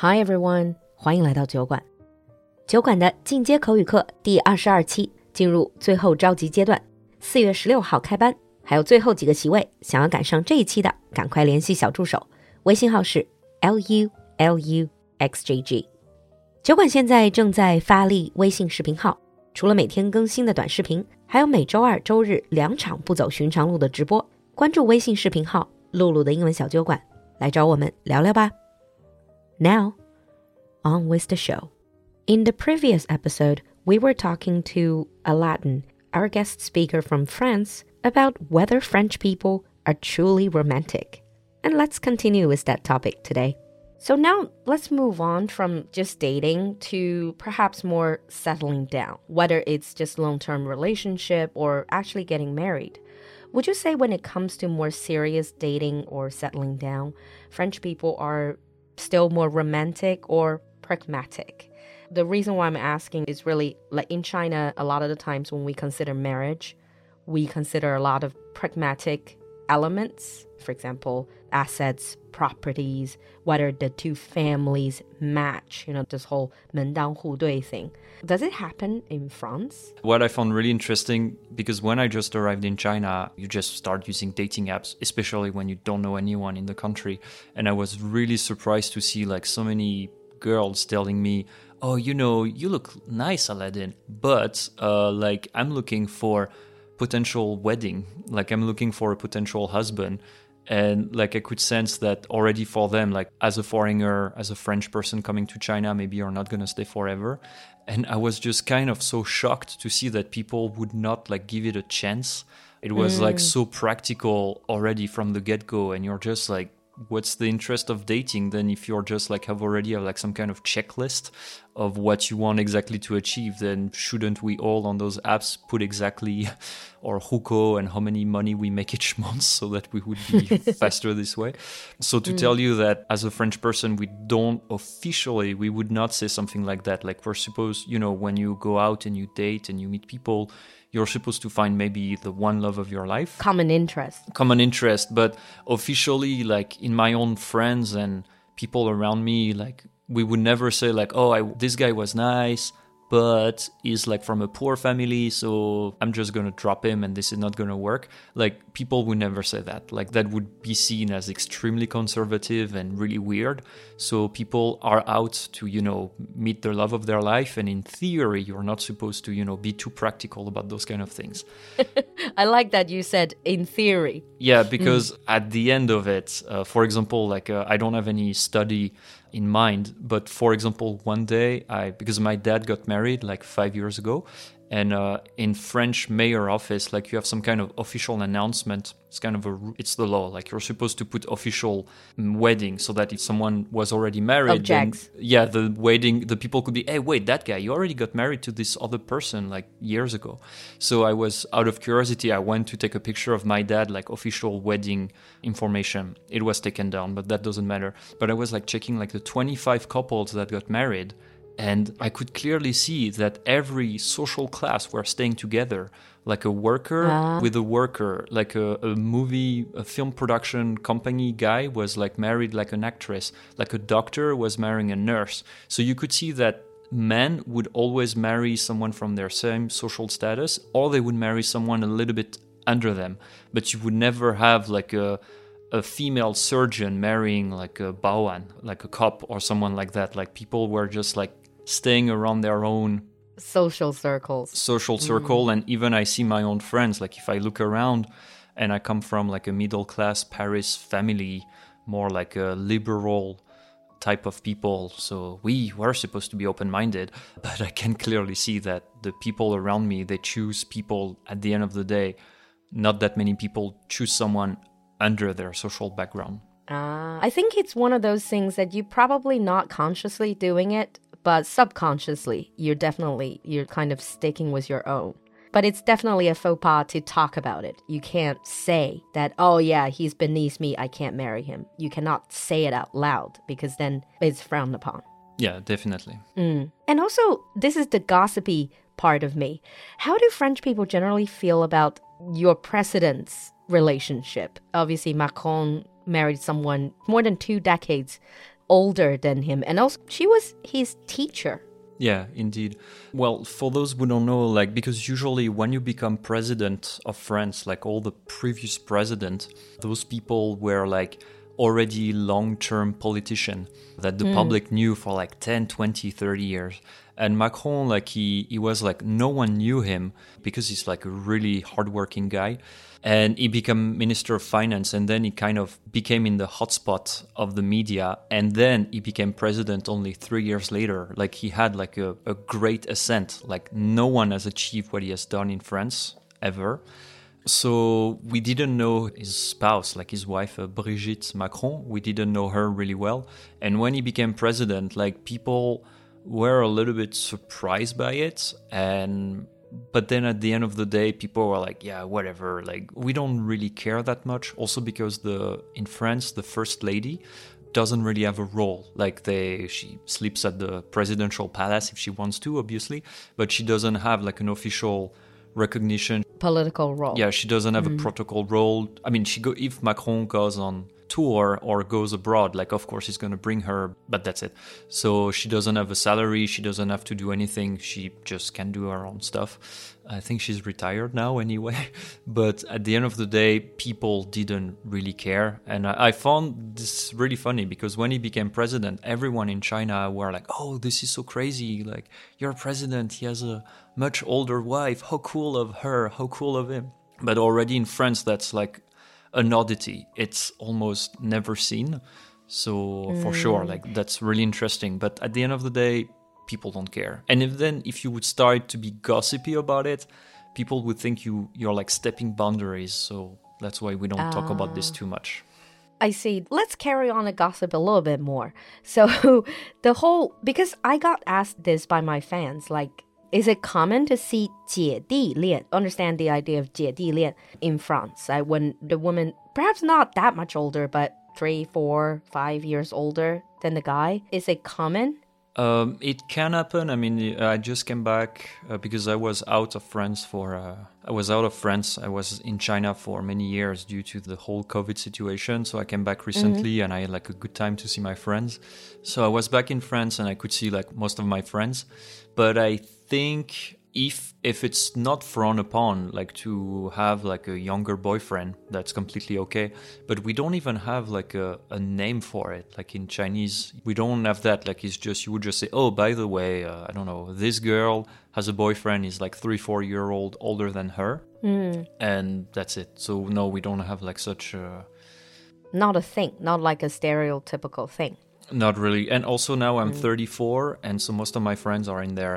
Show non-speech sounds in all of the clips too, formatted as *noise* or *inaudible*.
Hi everyone，欢迎来到酒馆。酒馆的进阶口语课第二十二期进入最后召集阶段，四月十六号开班，还有最后几个席位，想要赶上这一期的，赶快联系小助手，微信号是 l u l u x j g。酒馆现在正在发力微信视频号，除了每天更新的短视频，还有每周二、周日两场不走寻常路的直播。关注微信视频号“露露的英文小酒馆”，来找我们聊聊吧。Now, on with the show. In the previous episode, we were talking to Aladin, our guest speaker from France, about whether French people are truly romantic. And let's continue with that topic today. So now let's move on from just dating to perhaps more settling down, whether it's just long-term relationship or actually getting married. Would you say when it comes to more serious dating or settling down, French people are still more romantic or pragmatic? The reason why I'm asking is really like in China, a lot of the times when we consider marriage, we consider a lot of pragmatic elements. For example, assets, properties, whether the two families match, you know, this whole 门当户对 thing. Does it happen in France? What I found really interesting because when I just arrived in China, you just start using dating apps, especially when you don't know anyone in the country. And I was really surprised to see like so many girls telling me, "Oh, you know, you look nice, Aladin, but uh, like I'm looking for potential wedding, like I'm looking for a potential husband." And like I could sense that already for them, like as a foreigner, as a French person coming to China, maybe you're not gonna stay forever. And I was just kind of so shocked to see that people would not like give it a chance. It was like mm. so practical already from the get go, and you're just like, what's the interest of dating then if you're just like have already have like some kind of checklist of what you want exactly to achieve then shouldn't we all on those apps put exactly *laughs* our hukou and how many money we make each *laughs* month so that we would be *laughs* faster this way? So to mm. tell you that as a french person we don't officially we would not say something like that. Like we're supposed you know when you go out and you date and you meet people you're supposed to find maybe the one love of your life. Common interest. common interest. But officially like in my own friends and people around me like we would never say like oh I, this guy was nice but he's like from a poor family so i'm just gonna drop him and this is not gonna work. Like people would never say that. Like that would be seen as extremely conservative and really weird. So people are out to you know meet the love of their life and in theory you're not supposed to you know be too practical about those kind of things. *laughs* I like that you said in theory. yeah, because at the end of it, uh, for example, like uh, I don't have any study in mind, but for example, one day I because my dad got married like five years ago, and uh, in French mayor office, like you have some kind of official announcement. It's kind of a it's the law. Like you're supposed to put official mm, wedding so that if someone was already married, then- yeah, the wedding, the people could be, hey, wait, that guy, you already got married to this other person like years ago. So I was out of curiosity, I went to take a picture of my dad, like official wedding information. It was taken down, but that doesn't matter. But I was like checking like the 25 couples that got married. And I could clearly see that every social class were staying together, like a worker ah. with a worker, like a, a movie, a film production company guy was like married like an actress, like a doctor was marrying a nurse. So you could see that men would always marry someone from their same social status, or they would marry someone a little bit under them. But you would never have like a a female surgeon marrying like a baoan, like a cop or someone like that. Like people were just like staying around their own Social circles. social circle. And even i see my own friends. Like if i look around and i come from like a middle class paris family more like a liberal type of people so we were supposed to be open-minded *laughs* but i can clearly see that the people around me they choose people at the end of the day. Not that many people choose someone under their social background. Ah, I think it's one of those things that you're probably not consciously doing it, but subconsciously, you're definitely you're kind of sticking with your own. But it's definitely a faux pas to talk about it. You can't say that, oh yeah, he's beneath me, I can't marry him. You cannot say it out loud because then it's frowned upon. yeah definitely mm. And also, this is the gossipy part of me. How do French people generally feel about your president's relationship? Obviously, Macron married someone more than two decades older than him. And also, she was his teacher. Yeah, indeed. Well, for those who don't know, like, because usually when you become president of France, like all the previous president, those people were like already long-term politician that the hmm. public knew for like 10, 20, 30 years. And Macron, like he, he was like, no one knew him because he's like a really hardworking guy. And he became minister of finance and then he kind of became in the hotspot of the media. And then he became president only three years later. Like he had like a, a great ascent. Like no one has achieved what he has done in France ever. So we didn't know his spouse, like his wife, uh, Brigitte Macron. We didn't know her really well. And when he became president, like people were a little bit surprised by it. And but then at the end of the day, people were like, yeah, whatever. Like we don't really care that much. Also because the in France, the first lady doesn't really have a role. Like they, she sleeps at the presidential palace if she wants to, obviously, but she doesn't have like an official recognition Political role. yeah, she doesn't have a mm. protocol role. I mean, she go if Macron goes on tour or goes abroad, like of course he's going to bring her, but that's it. So she doesn't have a salary. She doesn't have to do anything. She just can do her own stuff. I think she's retired now anyway. *laughs* But at the end of the day, people didn't really care, and I, I found this really funny because when he became president, everyone in China were like, "Oh, this is so crazy! Like you're president. He has a much older wife. How cool of her! How cool of him!" But already in France, that's like an oddity. It's almost never seen. So for sure, mm. like that's really interesting. But at the end of the day, people don't care. And if then if you would start to be gossipy about it, people would think you you're like stepping boundaries. So that's why we don't talk about this ah. too much. I see. Let's carry on the gossip a little bit more. *laughs* So, the whole because I got asked this by my fans, like, is it common to see 姐弟恋? Understand the idea of 姐弟恋 in France? Like when the woman, perhaps not that much older, but three, four, five years older than the guy, is it common? Um, it can happen. I mean, I just came back uh, because I was out of France for. Uh, I was out of France. I was in China for many years due to the whole COVID situation. So I came back recently, and I had like a good time to see my friends. So I was back in France, and I could see like most of my friends. But I think if if it's not frowned upon like to have like a younger boyfriend that's completely okay. But we don't even have like a, a name for it like in chinese. We don't have that like it's just you would just say oh by the way uh, i don't know this girl has a boyfriend he's like three four year old older than her. And that's it. So no we don't have like such a Not a thing, not like a stereotypical thing. Not really. And also now I'm 34, and so most of my friends are in their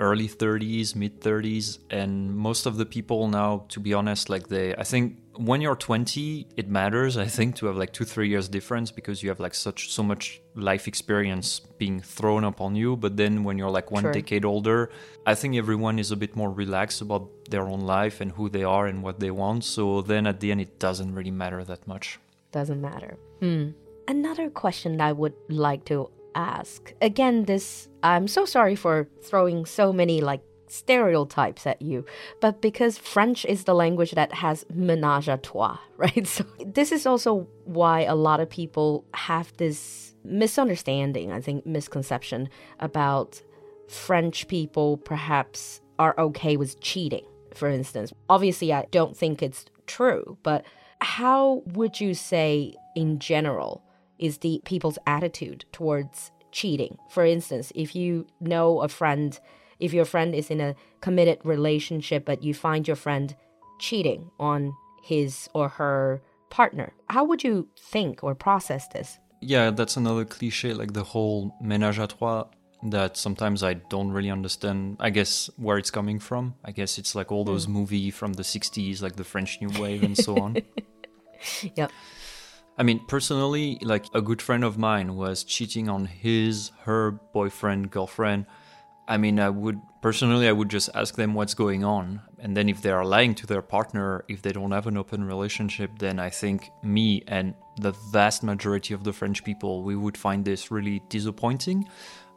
early 30s, mid 30s, and most of the people now, to be honest, like they, I think when you're 20, it matters. I think to have like two, three years difference because you have like such so much life experience being thrown upon you. But then when you're like one Sure. decade older, I think everyone is a bit more relaxed about their own life and who they are and what they want. So then at the end, it doesn't really matter that much. Doesn't matter. Hmm. Another question I would like to ask. Again, this I'm so sorry for throwing so many like stereotypes at you, but because French is the language that has à trois, *laughs* right? So this is also why a lot of people have this misunderstanding, I think misconception about French people perhaps are okay with cheating, for instance. Obviously, I don't think it's true, but how would you say, in general, is the people's attitude towards cheating? For instance, if you know a friend, if your friend is in a committed relationship, but you find your friend cheating on his or her partner, how would you think or process this? Yeah, that's another cliche, like the whole ménage à trois that sometimes I don't really understand, I guess, where it's coming from. I guess it's like all those hmm. movie from the 60s, like the French New Wave and so on. *laughs* Yep. I mean, personally, like a good friend of mine was cheating on his, her boyfriend, girlfriend. I mean, I would personally, I would just ask them what's going on. And then if they are lying to their partner, if they don't have an open relationship, then I think me and the vast majority of the French people, we would find this really disappointing.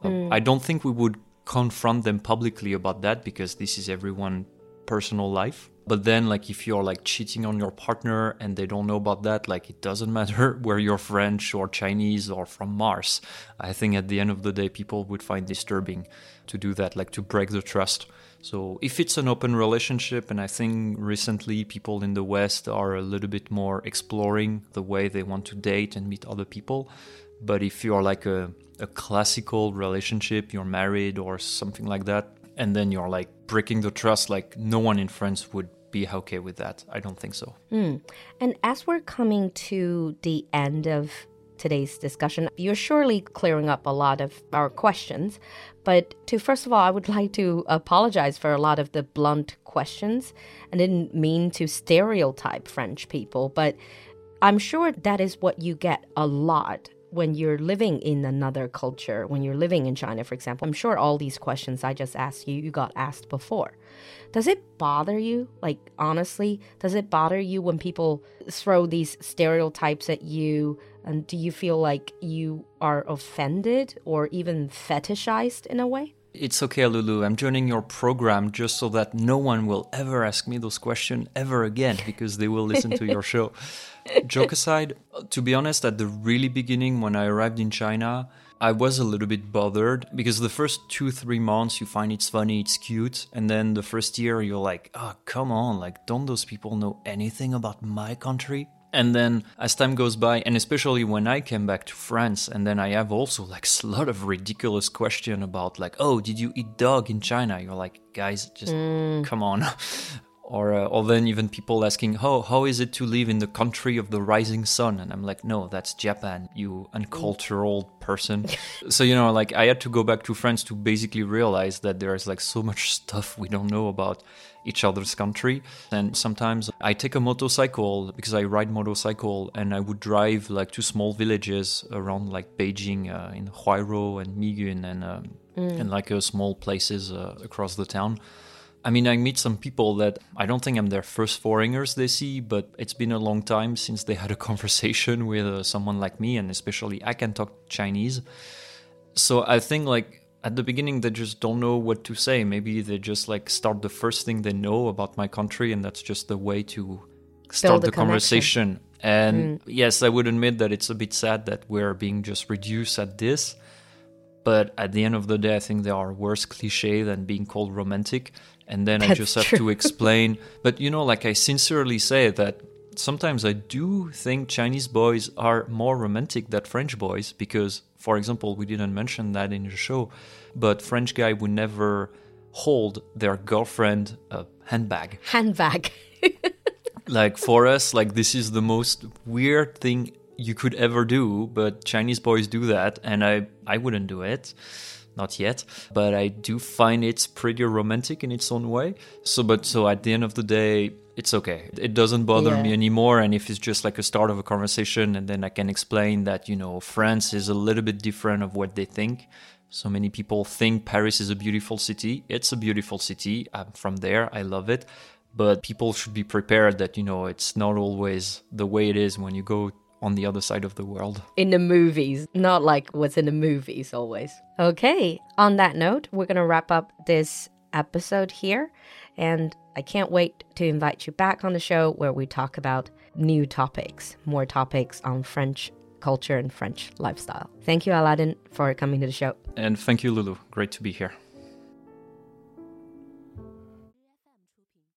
Uh, I don't think we would confront them publicly about that because this is everyone personal life. But then, like, if you're like cheating on your partner and they don't know about that, like, it doesn't *laughs* matter where you're French or Chinese or from Mars. I think at the end of the day, people would find disturbing to do that, like, to break the trust. So, if it's an open relationship, and I think recently people in the West are a little bit more exploring the way they want to date and meet other people. But if you're like a, a classical relationship, you're married or something like that, and then you're like breaking the trust, like no one in France would be okay with that. I don't think so. Mm. And as we're coming to the end of today's discussion, you're surely clearing up a lot of our questions. But to first of all, I would *laughs* like to apologize for a lot of the blunt questions. I didn't mean to stereotype French people, but I'm sure that is what you get a lot when you're living in another culture, when you're living in China, for example, I'm sure all these questions I just asked you, you got asked before. Does it bother you? Like, honestly, does it bother you when people throw these stereotypes at you? And do you feel like you are offended or even fetishized in a way? It's okay, Lulu. I'm joining your program just so that no one will ever ask me those questions ever again because they will listen to your show. *laughs* Joke aside, to be honest, at the really beginning when I arrived in China, I was a little bit bothered because the first two, three months you find it's funny, it's cute. And then the first year you're like, oh, come on, like, don't those people know anything about my country? And then as time goes by, and especially when I came back to France, and then I have also like a lot of ridiculous question about like, oh, did you eat dog in China? You're like, guys, just mm. come on. *laughs* or uh, or then even people asking how how is it to live in the country of the rising sun? And i'm like no that's japan you uncultured person. *laughs* So you know like i had to go back to france to basically realize that there's like so much stuff we don't know about each other's country. And sometimes i take a motorcycle because i ride motorcycle and i would drive like to small villages around like beijing uh, in huairou and miyun and um, mm. and like uh, small places uh, across the town I mean, I meet some people that I don't think I'm their first foreigners they see, but it's been a long time since they had a *laughs* conversation with uh, someone like me, and especially I can talk Chinese. So I think like at the beginning they just don't know what to say. Maybe they just like start the first thing they know about my country, and that's just the way to start the, the conversation. And mm. yes, I would admit that it's a bit sad that we're being just reduced at this. But at the end of the day, I think there are worse cliche than being called romantic and then That's I just have true. to *laughs* explain. But you know, like I sincerely say that sometimes I do think Chinese boys are more romantic than French boys because, for example, we didn't mention that in the show, but French guy would never hold their girlfriend a handbag. Handbag. *laughs* like for us, like this is the most weird thing you could ever do, but Chinese boys do that, and I I wouldn't do it. Not yet. But i do find it's pretty romantic in its own way. So but so at the end of the day it's okay. It doesn't bother yeah. me anymore and if it's just like a start of a conversation and then i can explain that you know france is a little bit different of what they think. So many people think paris is a beautiful city. It's a beautiful city. I'm from there. I love it. But people should be prepared that you know it's not always the way it is when you go on the other side of the world. In the movies, not like what's in the movies always. Okay, on that note, we're going to wrap up this episode here. And I can't wait to invite you back on the show where we talk about new topics, more topics on French culture and French lifestyle. Thank you, Aladin, for coming to the show. And thank you, Lulu. Great to be here.